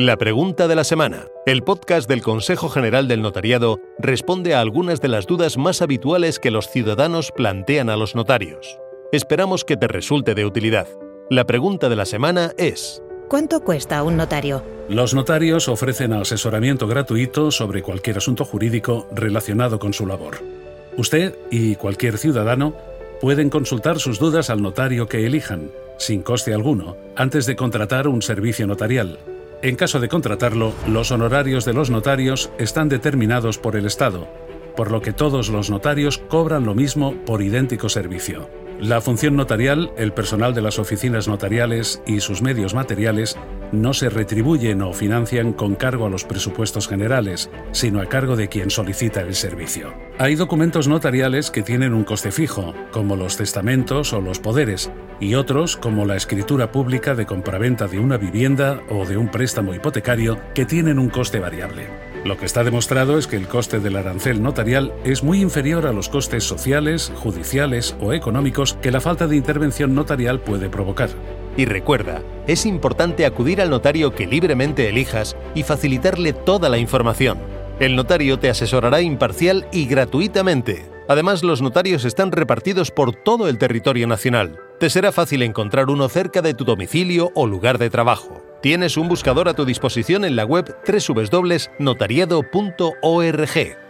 La pregunta de la semana. El podcast del Consejo General del Notariado responde a algunas de las dudas más habituales que los ciudadanos plantean a los notarios. Esperamos que te resulte de utilidad. La pregunta de la semana es... ¿Cuánto cuesta un notario? Los notarios ofrecen asesoramiento gratuito sobre cualquier asunto jurídico relacionado con su labor. Usted y cualquier ciudadano pueden consultar sus dudas al notario que elijan, sin coste alguno, antes de contratar un servicio notarial en caso de contratarlo, los honorarios de los notarios están determinados por el Estado, por lo que todos los notarios cobran lo mismo por idéntico servicio. La función notarial, el personal de las oficinas notariales y sus medios materiales no se retribuyen o financian con cargo a los presupuestos generales, sino a cargo de quien solicita el servicio. Hay documentos notariales que tienen un coste fijo, como los testamentos o los poderes, y otros, como la escritura pública de compraventa de una vivienda o de un préstamo hipotecario, que tienen un coste variable. Lo que está demostrado es que el coste del arancel notarial es muy inferior a los costes sociales, judiciales o económicos que la falta de intervención notarial puede provocar. Y recuerda, es importante acudir al notario que libremente elijas y facilitarle toda la información. El notario te asesorará imparcial y gratuitamente. Además, los notarios están repartidos por todo el territorio nacional. Te será fácil encontrar uno cerca de tu domicilio o lugar de trabajo. Tienes un buscador a tu disposición en la web www.notariado.org